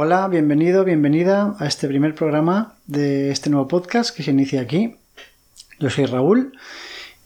Hola, bienvenido, bienvenida a este primer programa de este nuevo podcast que se inicia aquí. Yo soy Raúl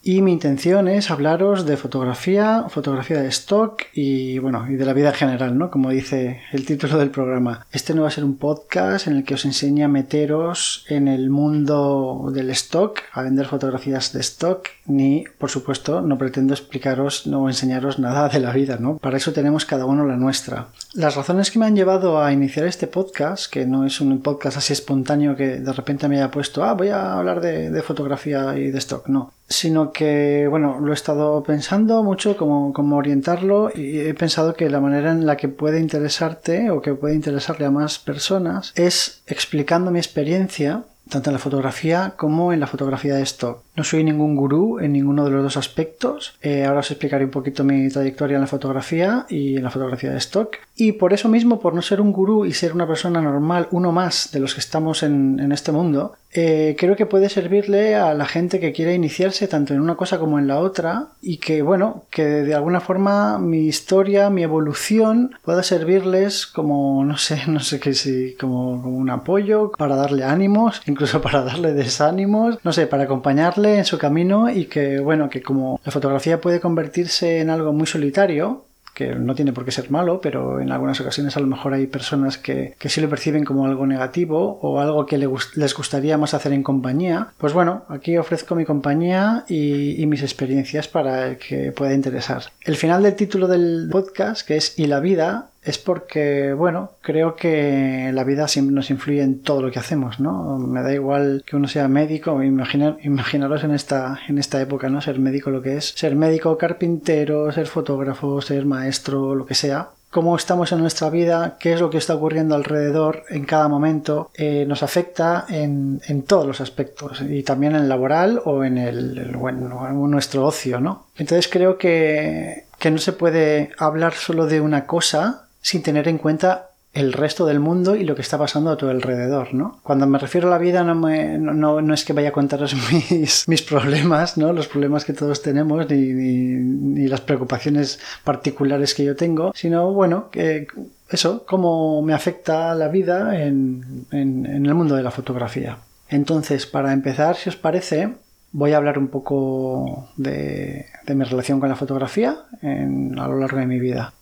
y mi intención es hablaros de fotografía, fotografía de stock y bueno, y de la vida en general, ¿no? Como dice el título del programa. Este no va a ser un podcast en el que os enseñe a meteros en el mundo del stock, a vender fotografías de stock, ni, por supuesto, no pretendo explicaros no enseñaros nada de la vida, ¿no? Para eso tenemos cada uno la nuestra. Las razones que me han llevado a iniciar este podcast, que no es un podcast así espontáneo que de repente me haya puesto, ah, voy a hablar de fotografía y de stock, no sino que, bueno, lo he estado pensando mucho cómo, cómo, orientarlo y he pensado que la manera en la que puede interesarte o que puede interesarle a más personas es explicando mi experiencia tanto en la fotografía como en la fotografía de stock. No soy ningún gurú en ninguno de los dos aspectos. Eh, ahora os explicaré un poquito mi trayectoria en la fotografía y en la fotografía de stock. Y por eso mismo, por no ser un gurú y ser una persona normal, uno más de los que estamos en, en este mundo, eh, creo que puede servirle a la gente que quiere iniciarse tanto en una cosa como en la otra y que, bueno, que de alguna forma mi historia, mi evolución pueda servirles como, no sé, no sé qué si, como, como un apoyo para darle ánimos, incluso para darle desánimos, no sé, para acompañarle en su camino y que, bueno, que como la fotografía puede convertirse en algo muy solitario, que no tiene por qué ser malo, pero en algunas ocasiones a lo mejor hay personas que, que sí lo perciben como algo negativo o algo que les gustaría más hacer en compañía. Pues bueno, aquí ofrezco mi compañía y, y mis experiencias para que pueda interesar. El final del título del podcast, que es Y la vida, es porque, bueno, creo que la vida siempre nos influye en todo lo que hacemos, ¿no? Me da igual que uno sea médico, imaginar, imaginaros en esta, en esta época, ¿no? Ser médico lo que es, ser médico, carpintero, ser fotógrafo, ser maestro, lo que sea. Cómo estamos en nuestra vida, qué es lo que está ocurriendo alrededor en cada momento, eh, nos afecta en, en, todos los aspectos y también en el laboral o en el, bueno, en nuestro ocio, ¿no? Entonces creo que, que no se puede hablar solo de una cosa sin tener en cuenta el resto del mundo y lo que está pasando a tu alrededor, ¿no? Cuando me refiero a la vida no, me, no, no es que vaya a contaros mis, mis, problemas, ¿no? Los problemas que todos tenemos ni, ni, las preocupaciones particulares que yo tengo, sino, bueno, que eso, cómo me afecta la vida en, en, en el mundo de la fotografía. Entonces, para empezar, si os parece, voy a hablar un poco de, de mi relación con la fotografía en, a lo largo de mi vida.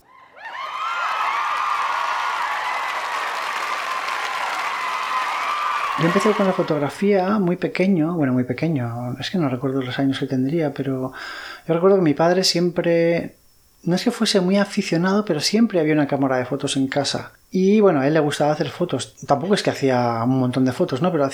Yo empecé con la fotografía muy pequeño, bueno, muy pequeño, es que no recuerdo los años que tendría, pero yo recuerdo que mi padre siempre, no es que fuese muy aficionado, pero siempre había una cámara de fotos en casa. Y bueno, a él le gustaba hacer fotos. Tampoco es que hacía un montón de fotos, ¿no? Pero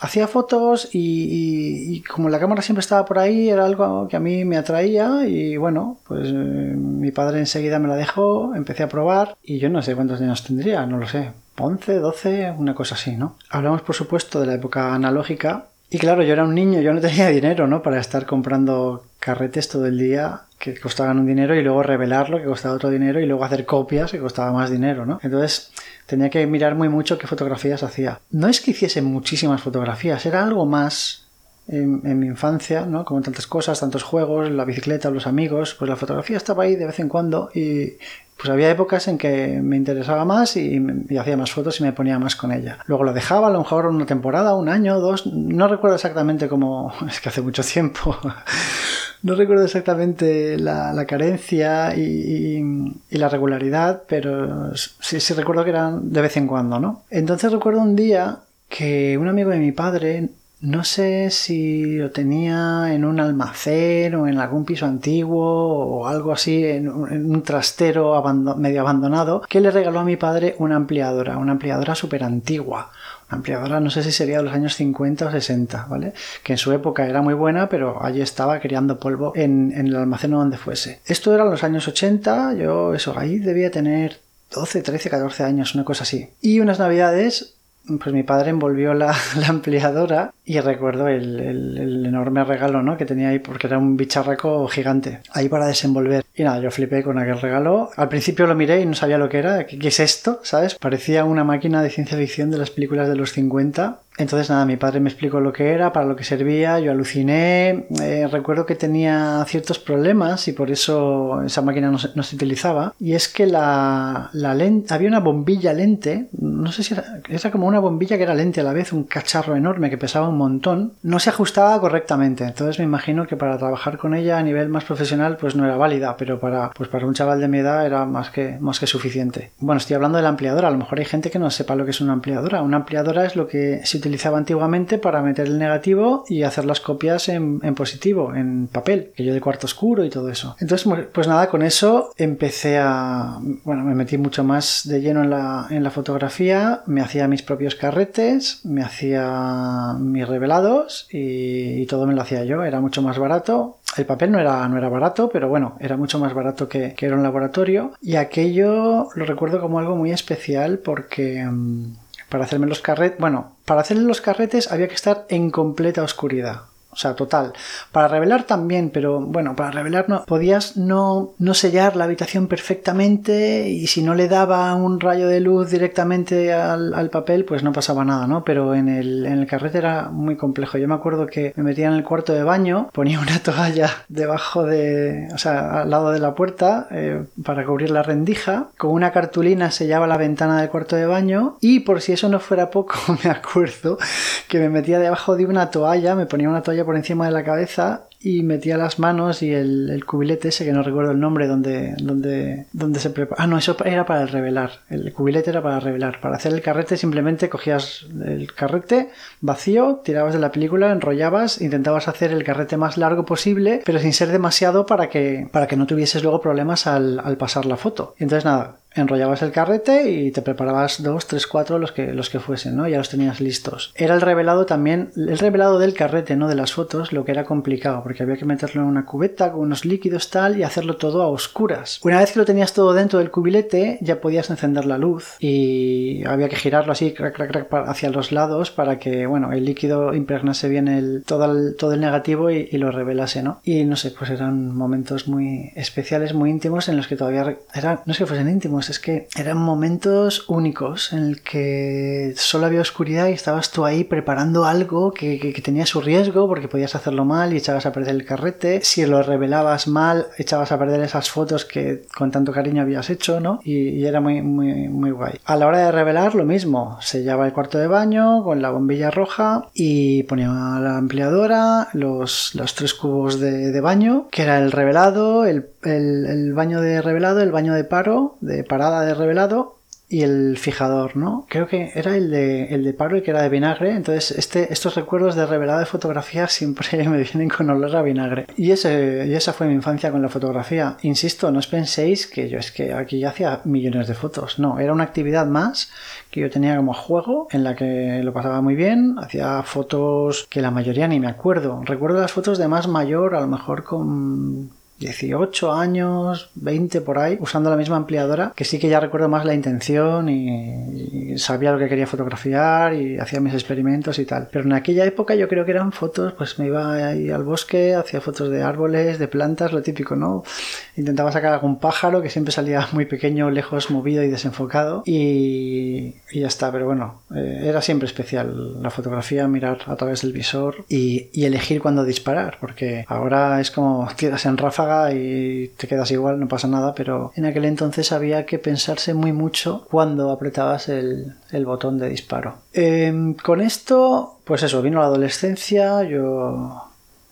hacía fotos y, y, y, como la cámara siempre estaba por ahí, era algo que a mí me atraía y bueno, pues eh, mi padre enseguida me la dejó, empecé a probar y yo no sé cuántos años tendría, no lo sé, 11, 12, una cosa así, ¿no? Hablamos por supuesto de la época analógica y claro, yo era un niño, yo no tenía dinero, ¿no? Para estar comprando carretes todo el día que costaban un dinero y luego revelarlo que costaba otro dinero y luego hacer copias que costaba más dinero, ¿no? Entonces tenía que mirar muy mucho qué fotografías hacía. No es que hiciese muchísimas fotografías, era algo más en, mi infancia, ¿no? Como tantas cosas, tantos juegos, la bicicleta, los amigos, pues la fotografía estaba ahí de vez en cuando y pues había épocas en que me interesaba más y, hacía más fotos y me ponía más con ella. Luego lo dejaba, a lo mejor una temporada, un año, dos, no recuerdo exactamente cómo, es que hace mucho tiempo, no recuerdo exactamente la, la carencia y, la regularidad, pero sí recuerdo que eran de vez en cuando, ¿no? Entonces recuerdo un día que un amigo de mi padre no sé si lo tenía en un almacén o en algún piso antiguo o algo así, en un, trastero medio abandonado, que le regaló a mi padre una ampliadora, una ampliadora súper antigua. Una ampliadora, no sé si sería de los años 50 o 60, ¿vale? Que en su época era muy buena, pero allí estaba criando polvo en, en el almacén donde fuese. Esto era en los años 80, yo eso, ahí debía tener 12, 13, 14 años, una cosa así. Y unas navidades pues mi padre envolvió la, ampliadora y recuerdo el, enorme regalo ¿no? que tenía ahí porque era un bicharraco gigante ahí para desenvolver. Y nada yo flipé con aquel regalo. Al principio lo miré y no sabía lo que era qué, qué es esto sabes parecía una máquina de ciencia ficción de las películas de los 50 Entonces nada, mi padre me explicó lo que era, para lo que servía, yo aluciné, eh, recuerdo que tenía ciertos problemas y por eso esa máquina no se, utilizaba. Y es que la, lente, había una bombilla lente, no sé si era, como una bombilla que era lente a la vez, un cacharro enorme que pesaba un montón, no se ajustaba correctamente. Entonces me imagino que para trabajar con ella a nivel más profesional pues no era válida, pero para, pues un chaval de mi edad era más que, más que suficiente. Bueno, estoy hablando de la ampliadora, a lo mejor hay gente que no sepa lo que es una ampliadora. Una ampliadora es lo que se utilizaba antiguamente para meter el negativo y hacer las copias en, en positivo, en papel, que yo de cuarto oscuro y todo eso. Entonces, pues nada, con eso empecé a, bueno, me metí mucho más de lleno en la, en la fotografía, me hacía mis propios carretes, me hacía mis revelados y, y todo me lo hacía yo, era mucho más barato, el papel no era, no era barato, pero bueno, era mucho más barato que, que, era un laboratorio. Y aquello lo recuerdo como algo muy especial porque um, para hacerme los carretes, bueno, para hacerle los carretes había que estar en completa oscuridad. O sea, total. Para revelar también, pero bueno, para revelar no. Podías no, no sellar la habitación perfectamente y si no le daba un rayo de luz directamente al, al, papel, pues no pasaba nada, ¿no? Pero en el, en el carrete era muy complejo. Yo me acuerdo que me metía en el cuarto de baño, ponía una toalla debajo de. o sea, al lado de la puerta eh, para cubrir la rendija. Con una cartulina sellaba la ventana del cuarto de baño y por si eso no fuera poco, me acuerdo que me metía debajo de una toalla, me ponía una toalla por encima de la cabeza y metía las manos y el, el, cubilete ese que no recuerdo el nombre donde, donde, donde se prepara. Ah, no, eso era para revelar. El cubilete era para revelar. Para hacer el carrete simplemente cogías el carrete vacío, tirabas de la película, enrollabas, intentabas hacer el carrete más largo posible, pero sin ser demasiado para que, para que no tuvieses luego problemas al, al pasar la foto. Entonces nada, enrollabas el carrete y te preparabas dos, tres, cuatro los que, los que fuesen, ¿no? Ya los tenías listos. Era el revelado también, el revelado del carrete, no de las fotos, lo que era complicado, porque había que meterlo en una cubeta con unos líquidos tal y hacerlo todo a oscuras. Una vez que lo tenías todo dentro del cubilete, ya podías encender la luz y había que girarlo así, crack, crack, crack, hacia los lados para que, bueno, el líquido impregnase bien el, todo, el, todo el negativo y, y lo revelase, ¿no? Y no sé, pues eran momentos muy especiales, muy íntimos en los que todavía, eran, no es que fuesen íntimos, es que eran momentos únicos en el que solo había oscuridad y estabas tú ahí preparando algo que, que, tenía su riesgo porque podías hacerlo mal y echabas a perder el carrete. Si lo revelabas mal, echabas a perder esas fotos que con tanto cariño habías hecho, ¿no? Y, y era muy, muy, muy guay. A la hora de revelar, lo mismo. Sellaba el cuarto de baño con la bombilla roja y ponía la ampliadora, los, los tres cubos de, de baño, que era el revelado, el, el, el baño de revelado, el baño de paro, de parada de revelado y el fijador, ¿no? Creo que era el de, el de paro y que era de vinagre. Entonces, este, estos recuerdos de revelado de fotografía siempre me vienen con olor a vinagre. Y, ese, y esa fue mi infancia con la fotografía. Insisto, no os penséis que yo es que aquí ya hacía millones de fotos. No, era una actividad más que yo tenía como juego en la que lo pasaba muy bien. Hacía fotos que la mayoría ni me acuerdo. Recuerdo las fotos de más mayor, a lo mejor con 18 años, 20 por ahí, usando la misma ampliadora, que sí que ya recuerdo más la intención y, y, sabía lo que quería fotografiar y hacía mis experimentos y tal. Pero en aquella época yo creo que eran fotos, pues me iba ahí al bosque, hacía fotos de árboles, de plantas, lo típico, ¿no? Intentaba sacar algún pájaro que siempre salía muy pequeño, lejos, movido y desenfocado y, y ya está, pero bueno, eh, era siempre especial la fotografía, mirar a través del visor y, y elegir cuándo disparar, porque ahora es como tiras en ráfaga y te quedas igual, no pasa nada, pero en aquel entonces había que pensarse muy mucho cuando apretabas el, el botón de disparo. Eh, con esto, pues eso, vino la adolescencia, yo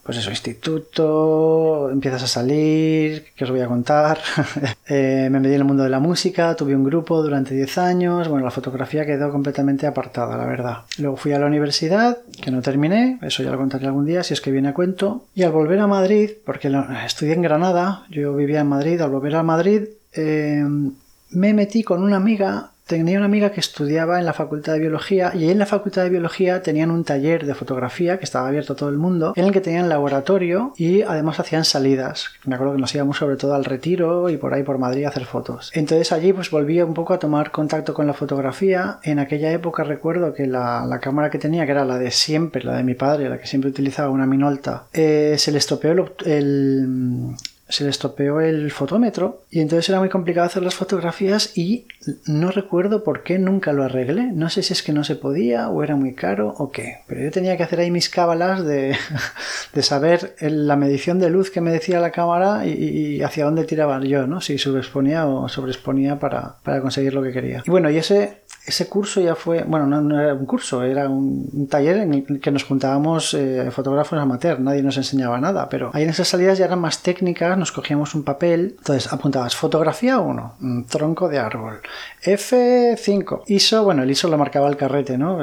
pues eso, instituto, empiezas a salir, ¿qué os voy a contar? eh, me metí en el mundo de la música, tuve un grupo durante 10 años, bueno, la fotografía quedó completamente apartada, la verdad. Luego fui a la universidad, que no terminé, eso ya lo contaré algún día, si es que viene a cuento. Y al volver a Madrid, porque estudié en Granada, yo vivía en Madrid, al volver a Madrid, eh, me metí con una amiga tenía una amiga que estudiaba en la Facultad de Biología y en la Facultad de Biología tenían un taller de fotografía que estaba abierto a todo el mundo, en el que tenían laboratorio y además hacían salidas. Me acuerdo que nos íbamos sobre todo al retiro y por ahí por Madrid a hacer fotos. Entonces allí pues volví un poco a tomar contacto con la fotografía. En aquella época recuerdo que la, la cámara que tenía, que era la de siempre, la de mi padre, la que siempre utilizaba una Minolta, eh, se le estropeó el, el se le estropeó el fotómetro y entonces era muy complicado hacer las fotografías y no recuerdo por qué nunca lo arreglé. No sé si es que no se podía o era muy caro o qué, pero yo tenía que hacer ahí mis cábalas de, de saber la medición de luz que me decía la cámara y, hacia dónde tiraba yo, ¿no? Si sobreexponía o sobreexponía para, para conseguir lo que quería. Y bueno, y ese ese curso ya fue, bueno, no, era un curso, era un, taller en el que nos juntábamos eh, fotógrafos amateur, nadie nos enseñaba nada, pero ahí en esas salidas ya eran más técnicas, nos cogíamos un papel, entonces apuntabas fotografía 1, tronco de árbol, F5, ISO, bueno, el ISO lo marcaba el carrete, ¿no?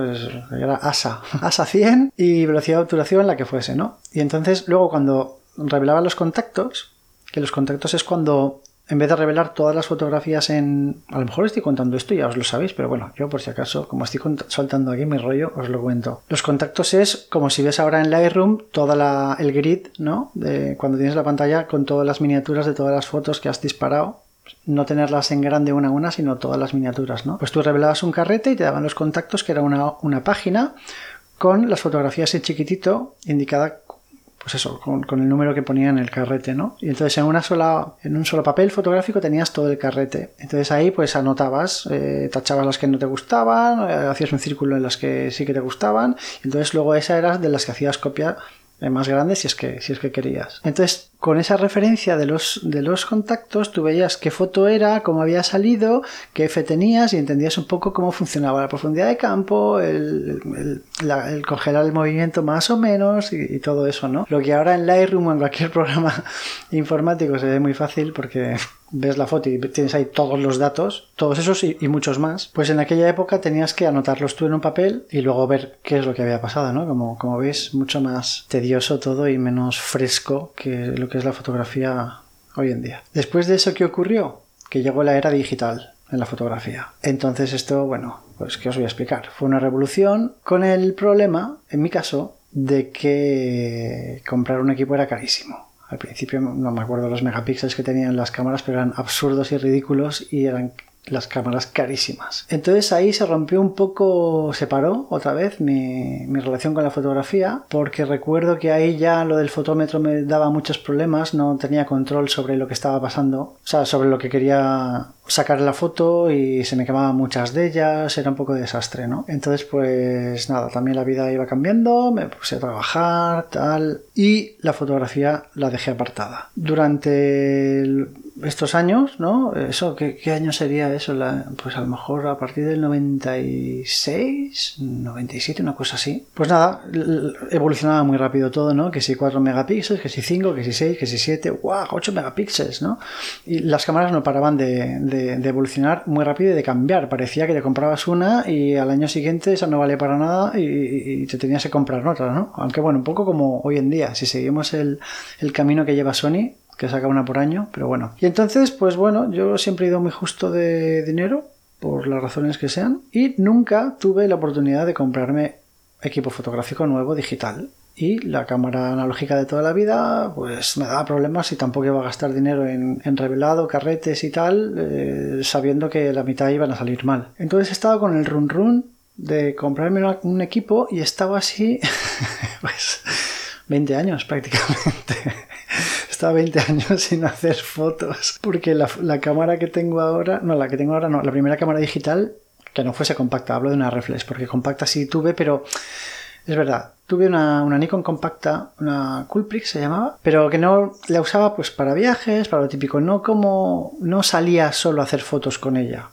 era ASA, ASA 100 y velocidad de obturación la que fuese, ¿no? Y entonces luego cuando revelaba los contactos, que los contactos es cuando en vez de revelar todas las fotografías en... A lo mejor estoy contando esto ya os lo sabéis, pero bueno, yo por si acaso, como estoy soltando aquí mi rollo, os lo cuento. Los contactos es como si ves ahora en Lightroom toda la, el grid, ¿no? De cuando tienes la pantalla con todas las miniaturas de todas las fotos que has disparado. No tenerlas en grande una a una, sino todas las miniaturas, ¿no? Pues tú revelabas un carrete y te daban los contactos, que era una, una página con las fotografías en chiquitito indicada pues eso, con, el número que ponía en el carrete, ¿no? Y entonces en una sola, en un solo papel fotográfico tenías todo el carrete. Entonces ahí pues anotabas, eh, tachabas las que no te gustaban, eh, hacías un círculo en las que sí que te gustaban, entonces luego esa era de las que hacías copia eh, más grande si es que si es que querías. Entonces, con esa referencia de los, de los contactos, tú veías qué foto era, cómo había salido, qué F tenías y entendías un poco cómo funcionaba la profundidad de campo, el, congelar el movimiento más o menos y, todo eso, ¿no? Lo que ahora en Lightroom o en cualquier programa informático se ve muy fácil porque ves la foto y tienes ahí todos los datos, todos esos y, muchos más, pues en aquella época tenías que anotarlos tú en un papel y luego ver qué es lo que había pasado, ¿no? Como, como veis, mucho más tedioso todo y menos fresco que lo que es la fotografía hoy en día. Después de eso, ¿qué ocurrió? Que llegó la era digital en la fotografía. Entonces esto, bueno, pues ¿qué os voy a explicar? Fue una revolución con el problema, en mi caso, de que comprar un equipo era carísimo. Al principio no me acuerdo los megapíxeles que tenían las cámaras, pero eran absurdos y ridículos y eran las cámaras carísimas. Entonces ahí se rompió un poco, se paró otra vez mi, mi, relación con la fotografía, porque recuerdo que ahí ya lo del fotómetro me daba muchos problemas, no tenía control sobre lo que estaba pasando, o sea, sobre lo que quería sacar la foto y se me quemaban muchas de ellas, era un poco de desastre, ¿no? Entonces, pues nada, también la vida iba cambiando, me puse a trabajar, tal, y la fotografía la dejé apartada. Durante estos años, ¿no? Eso, ¿qué, año sería eso? pues a lo mejor a partir del 96, 97, una cosa así. Pues nada, evolucionaba muy rápido todo, ¿no? Que si 4 megapíxeles, que si 5, que si 6, que si 7, ¡guau! 8 megapíxeles, ¿no? Y las cámaras no paraban de de, evolucionar muy rápido y de cambiar. Parecía que te comprabas una y al año siguiente esa no vale para nada y, te tenías que comprar otra, ¿no? Aunque bueno, un poco como hoy en día, si seguimos el, el camino que lleva Sony, que saca una por año, pero bueno. Y entonces, pues bueno, yo siempre he ido muy justo de dinero, por las razones que sean, y nunca tuve la oportunidad de comprarme equipo fotográfico nuevo digital y la cámara analógica de toda la vida pues me daba problemas y tampoco iba a gastar dinero en, revelado, carretes y tal, eh, sabiendo que la mitad iban a salir mal. Entonces he estado con el run run de comprarme un equipo y estaba así pues 20 años prácticamente. estaba 20 años sin hacer fotos porque la, la cámara que tengo ahora, no, la que tengo ahora no, la primera cámara digital que no fuese compacta, hablo de una reflex porque compacta sí tuve, pero es verdad, tuve una, Nikon compacta, una Coolprix se llamaba, pero que no la usaba pues para viajes, para lo típico, no como no salía solo a hacer fotos con ella.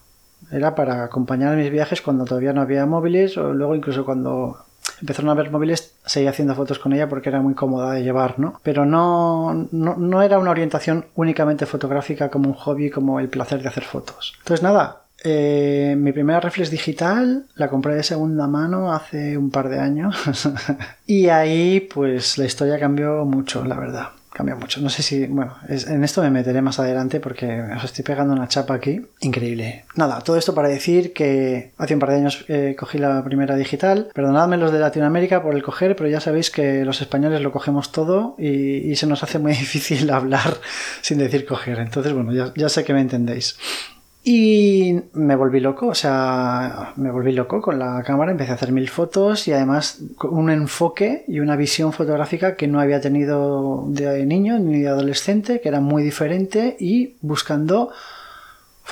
Era para acompañar mis viajes cuando todavía no había móviles o luego incluso cuando empezaron a haber móviles seguía haciendo fotos con ella porque era muy cómoda de llevar, ¿no? Pero no, no, no era una orientación únicamente fotográfica como un hobby, como el placer de hacer fotos. Entonces nada, eh, mi primera reflex digital la compré de segunda mano hace un par de años y ahí pues la historia cambió mucho, la verdad. Cambió mucho. No sé si, bueno, en esto me meteré más adelante porque os estoy pegando una chapa aquí. Increíble. Nada, todo esto para decir que hace un par de años eh, cogí la primera digital. Perdonadme los de Latinoamérica por el coger, pero ya sabéis que los españoles lo cogemos todo y, se nos hace muy difícil hablar sin decir coger. Entonces, bueno, ya sé que me entendéis. Y me volví loco, o sea, me volví loco con la cámara, empecé a hacer mil fotos y además un enfoque y una visión fotográfica que no había tenido de niño ni de adolescente, que era muy diferente y buscando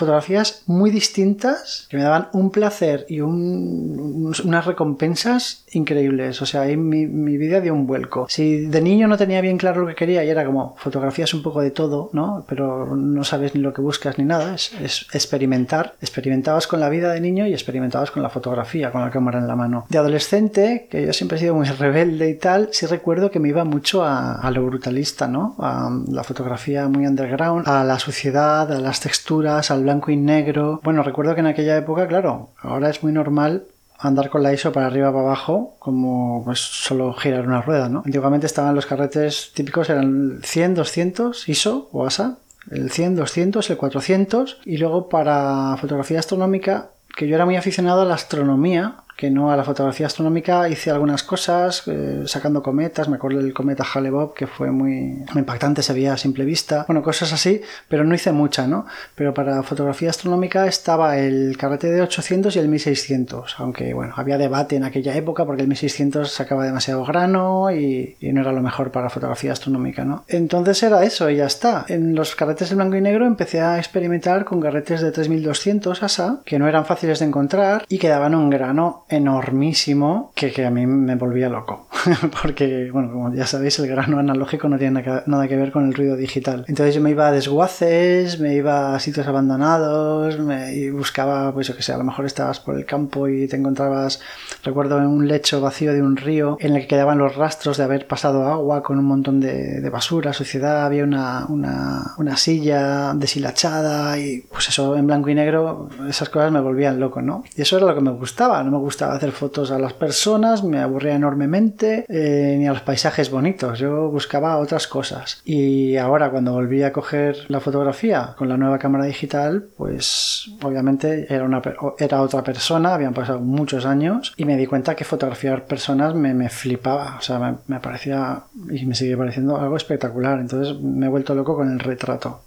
fotografías muy distintas que me daban un placer y unas recompensas increíbles. O sea, ahí mi, vida dio un vuelco. Si de niño no tenía bien claro lo que quería y era como fotografías un poco de todo, ¿no? Pero no sabes ni lo que buscas ni nada, es, es experimentar. Experimentabas con la vida de niño y experimentabas con la fotografía, con la cámara en la mano. De adolescente, que yo siempre he sido muy rebelde y tal, sí recuerdo que me iba mucho a, a lo brutalista, ¿no? A la fotografía muy underground, a la suciedad, a las texturas, al blanco y negro. Bueno, recuerdo que en aquella época, claro, ahora es muy normal andar con la ISO para arriba para abajo como pues solo girar una rueda, ¿no? Antiguamente estaban los carretes típicos, eran 100, 200 ISO o ASA, el 100, 200, el 400 y luego para fotografía astronómica, que yo era muy aficionado a la astronomía, que no a la fotografía astronómica hice algunas cosas eh, sacando cometas, me acuerdo del cometa Hale-Bopp que fue muy, impactante, se veía a simple vista, bueno, cosas así, pero no hice mucha, ¿no? Pero para fotografía astronómica estaba el carrete de 800 y el 1600, aunque bueno, había debate en aquella época porque el 1600 sacaba demasiado grano y, no era lo mejor para fotografía astronómica, ¿no? Entonces era eso y ya está. En los carretes de blanco y negro empecé a experimentar con carretes de 3200 ASA, que no eran fáciles de encontrar y que daban un grano enormísimo que, que a mí me volvía loco. Porque, bueno, como ya sabéis, el grano analógico no tiene nada que ver con el ruido digital. Entonces yo me iba a desguaces, me iba a sitios abandonados, me, y buscaba, pues yo que sé, a lo mejor estabas por el campo y te encontrabas, recuerdo, en un lecho vacío de un río en el que quedaban los rastros de haber pasado agua con un montón de, de basura, suciedad, había una, una, una silla deshilachada y pues eso en blanco y negro, esas cosas me volvían loco, ¿no? Y eso era lo que me gustaba, no me gustaba hacer fotos a las personas, me aburría enormemente, eh, ni a los paisajes bonitos, yo buscaba otras cosas. Y ahora cuando volví a coger la fotografía con la nueva cámara digital, pues obviamente era, una, era otra persona, habían pasado muchos años y me di cuenta que fotografiar personas me, me flipaba, o sea, me, parecía y me sigue pareciendo algo espectacular, entonces me he vuelto loco con el retrato.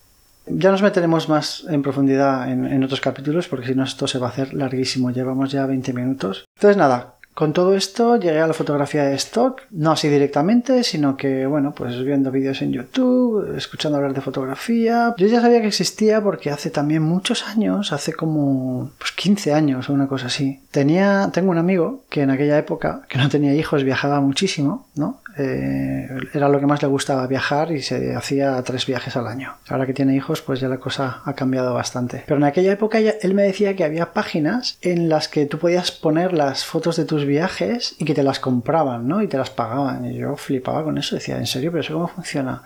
Ya nos meteremos más en profundidad en, otros capítulos porque si no esto se va a hacer larguísimo. Llevamos ya 20 minutos. Entonces nada, con todo esto llegué a la fotografía de stock, no así directamente, sino que, bueno, pues viendo vídeos en YouTube, escuchando hablar de fotografía. Yo ya sabía que existía porque hace también muchos años, hace como pues 15 años o una cosa así. Tenía, tengo un amigo que en aquella época, que no tenía hijos, viajaba muchísimo, ¿no? Eh, era lo que más le gustaba viajar y se hacía tres viajes al año. Ahora que tiene hijos, pues ya la cosa ha cambiado bastante. Pero en aquella época él me decía que había páginas en las que tú podías poner las fotos de tus viajes y que te las compraban, ¿no? Y te las pagaban. Y yo flipaba con eso, decía, ¿en serio? ¿Pero eso cómo funciona?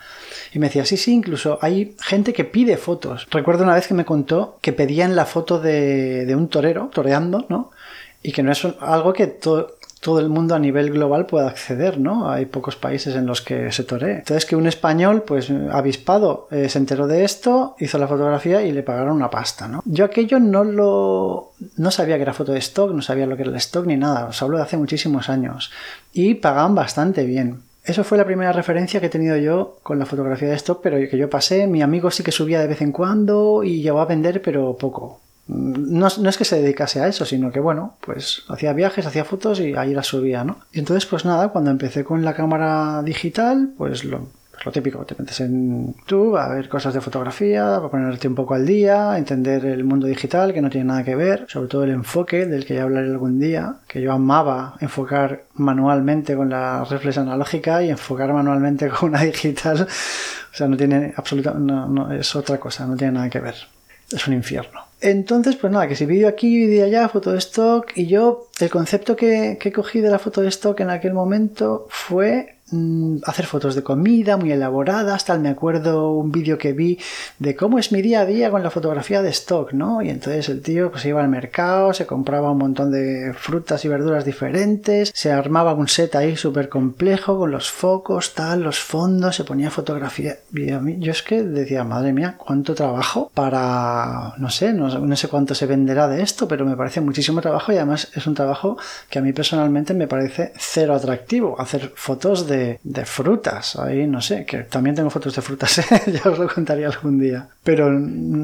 Y me decía, sí, sí, incluso hay gente que pide fotos. Recuerdo una vez que me contó que pedían la foto de, de un torero, toreando, ¿no? Y que no es algo que todo todo el mundo a nivel global puede acceder, ¿no? Hay pocos países en los que se toree. Entonces que un español, pues avispado, eh, se enteró de esto, hizo la fotografía y le pagaron una pasta, ¿no? Yo aquello no lo... no sabía que era foto de stock, no sabía lo que era el stock ni nada, os hablo de hace muchísimos años. Y pagaban bastante bien. Eso fue la primera referencia que he tenido yo con la fotografía de stock, pero que yo pasé. Mi amigo sí que subía de vez en cuando y llegó a vender, pero poco. No, es que se dedicase a eso, sino que bueno, pues hacía viajes, hacía fotos y ahí las subía, ¿no? Y entonces, pues nada, cuando empecé con la cámara digital, pues lo, pues lo típico, te metes en YouTube a ver cosas de fotografía, a ponerte un poco al día, entender el mundo digital que no tiene nada que ver, sobre todo el enfoque del que ya hablaré algún día, que yo amaba enfocar manualmente con la reflex analógica y enfocar manualmente con una digital, o sea, no tiene absolutamente, no, no, es otra cosa, no tiene nada que ver, es un infierno. Entonces, pues nada, que si vídeo aquí, vídeo allá, foto de stock. Y yo, el concepto que, que cogí de la foto de stock en aquel momento fue hacer fotos de comida muy elaboradas, tal, me acuerdo un vídeo que vi de cómo es mi día a día con la fotografía de stock, ¿no? Y entonces el tío pues iba al mercado, se compraba un montón de frutas y verduras diferentes, se armaba un set ahí súper complejo con los focos, tal, los fondos, se ponía fotografía. Y a mí, yo es que decía, madre mía, cuánto trabajo para, no sé, no, no sé cuánto se venderá de esto, pero me parece muchísimo trabajo y además es un trabajo que a mí personalmente me parece cero atractivo, hacer fotos de de, frutas. Ahí no sé, que también tengo fotos de frutas, ¿eh? ya os lo contaría algún día. Pero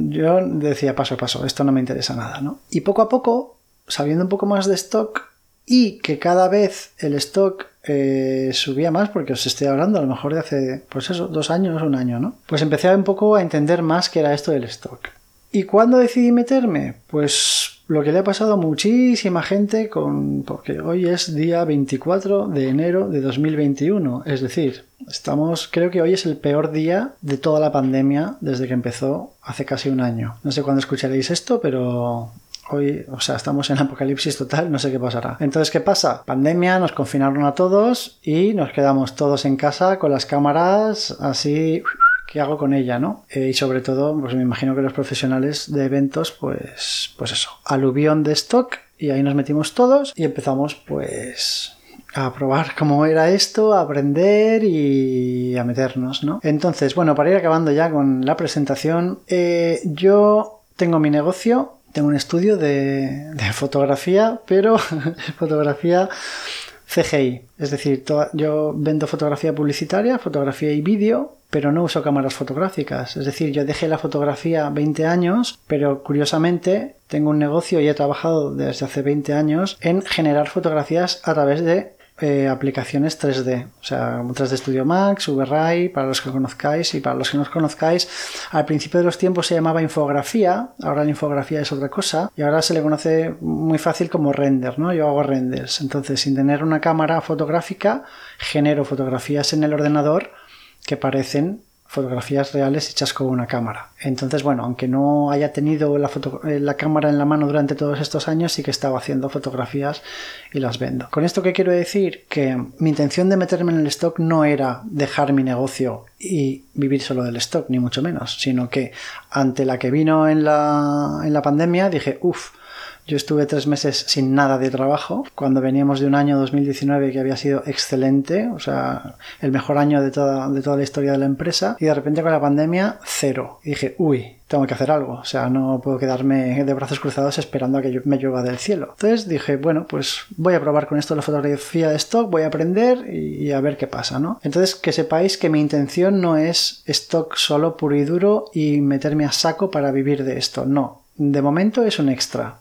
yo decía paso a paso, esto no me interesa nada, ¿no? Y poco a poco, sabiendo un poco más de stock y que cada vez el stock eh, subía más, porque os estoy hablando a lo mejor de hace, pues eso, dos años, un año, ¿no? Pues empecé un poco a entender más qué era esto del stock. ¿Y cuándo decidí meterme? Pues lo que le ha pasado a muchísima gente con porque hoy es día 24 de enero de 2021, es decir, estamos creo que hoy es el peor día de toda la pandemia desde que empezó hace casi un año. No sé cuándo escucharéis esto, pero Hoy, o sea, estamos en apocalipsis total, no sé qué pasará. Entonces, ¿qué pasa? Pandemia, nos confinaron a todos y nos quedamos todos en casa con las cámaras así ¿qué hago con ella, no? Eh, y sobre todo, pues me imagino que los profesionales de eventos, pues, pues eso, aluvión de stock y ahí nos metimos todos y empezamos, pues, a probar cómo era esto, a aprender y a meternos, ¿no? Entonces, bueno, para ir acabando ya con la presentación, eh, yo tengo mi negocio, tengo un estudio de, de fotografía, pero fotografía CGI. Es decir, yo vendo fotografía publicitaria, fotografía y vídeo, pero no uso cámaras fotográficas. Es decir, yo dejé la fotografía 20 años, pero curiosamente tengo un negocio y he trabajado desde hace 20 años en generar fotografías a través de eh, aplicaciones 3D, o sea, 3D Studio Max, VRAI, para los que conozcáis y para los que no os conozcáis, al principio de los tiempos se llamaba infografía, ahora la infografía es otra cosa y ahora se le conoce muy fácil como render, ¿no? Yo hago renders, entonces sin tener una cámara fotográfica genero fotografías en el ordenador que parecen fotografías reales hechas con una cámara. Entonces, bueno, aunque no haya tenido la, eh, la, cámara en la mano durante todos estos años, sí que estaba haciendo fotografías y las vendo. Con esto que quiero decir que mi intención de meterme en el stock no era dejar mi negocio y vivir solo del stock, ni mucho menos, sino que ante la que vino en la, en la pandemia dije, uff, yo estuve tres meses sin nada de trabajo, cuando veníamos de un año 2019 que había sido excelente, o sea, el mejor año de toda, de toda la historia de la empresa, y de repente con la pandemia, cero. Dije, uy, tengo que hacer algo, o sea, no puedo quedarme de brazos cruzados esperando a que me llueva del cielo. Entonces dije, bueno, pues voy a probar con esto la fotografía de stock, voy a aprender y, y a ver qué pasa, ¿no? Entonces que sepáis que mi intención no es stock solo puro y duro y meterme a saco para vivir de esto, no. De momento es un extra,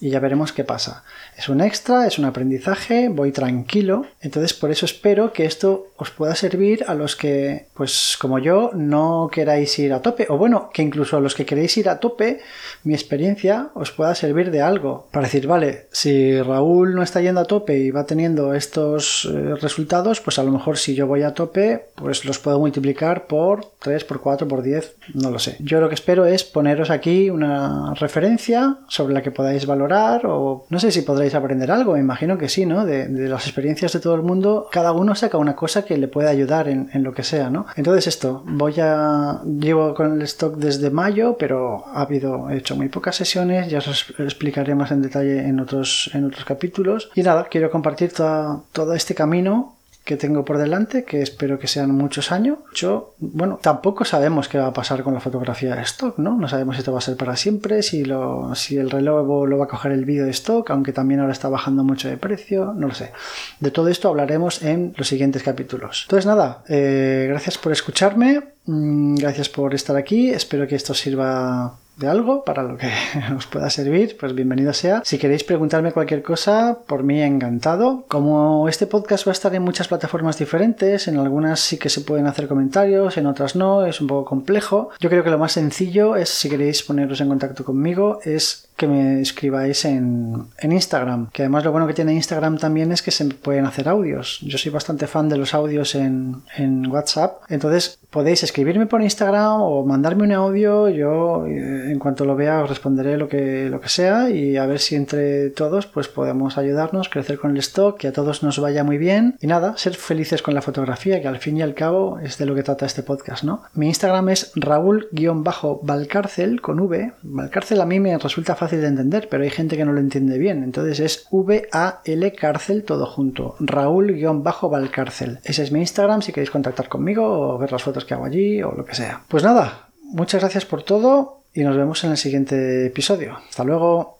y ya veremos qué pasa. Es un extra, es un aprendizaje, voy tranquilo, entonces por eso espero que esto os pueda servir a los que, pues como yo, no queráis ir a tope, o bueno, que incluso a los que queréis ir a tope, mi experiencia os pueda servir de algo, para decir, vale, si Raúl no está yendo a tope y va teniendo estos eh, resultados, pues a lo mejor si yo voy a tope, pues los puedo multiplicar por 3, por 4, por 10, no lo sé. Yo lo que espero es poneros aquí una referencia sobre la que podáis valorar o no sé si podréis aprender algo, me imagino que sí, ¿no? De, las experiencias de todo el mundo, cada uno saca una cosa que le puede ayudar en, lo que sea, ¿no? Entonces esto, voy a... llevo con el stock desde mayo, pero ha habido, he hecho muy pocas sesiones, ya os explicaré más en detalle en otros, en otros capítulos. Y nada, quiero compartir todo este camino que tengo por delante, que espero que sean muchos años. Yo, bueno, tampoco sabemos qué va a pasar con la fotografía de stock, ¿no? No sabemos si esto va a ser para siempre, si, lo, si el reloj lo va a coger el vídeo de stock, aunque también ahora está bajando mucho de precio, no lo sé. De todo esto hablaremos en los siguientes capítulos. Entonces, nada, eh, gracias por escucharme, mm, gracias por estar aquí, espero que esto sirva de algo para lo que os pueda servir, pues bienvenido sea. Si queréis preguntarme cualquier cosa, por mí encantado. Como este podcast va a estar en muchas plataformas diferentes, en algunas sí que se pueden hacer comentarios, en otras no, es un poco complejo. Yo creo que lo más sencillo es, si queréis poneros en contacto conmigo, es que me escribáis en, Instagram. Que además lo bueno que tiene Instagram también es que se pueden hacer audios. Yo soy bastante fan de los audios en, WhatsApp. Entonces podéis escribirme por Instagram o mandarme un audio. Yo eh, en cuanto lo vea os responderé lo que, lo que sea y a ver si entre todos pues podemos ayudarnos, crecer con el stock, que a todos nos vaya muy bien. Y nada, ser felices con la fotografía, que al fin y al cabo es de lo que trata este podcast, ¿no? Mi Instagram es Raúl-Valcárcel con V. Valcárcel a mí me resulta fácil de entender, pero hay gente que no lo entiende bien. Entonces es V-A-L cárcel todo junto. Raúl-Valcárcel. Ese es mi Instagram si queréis contactar conmigo o ver las fotos que hago allí o lo que sea. Pues nada, muchas gracias por todo y nos vemos en el siguiente episodio. Hasta luego.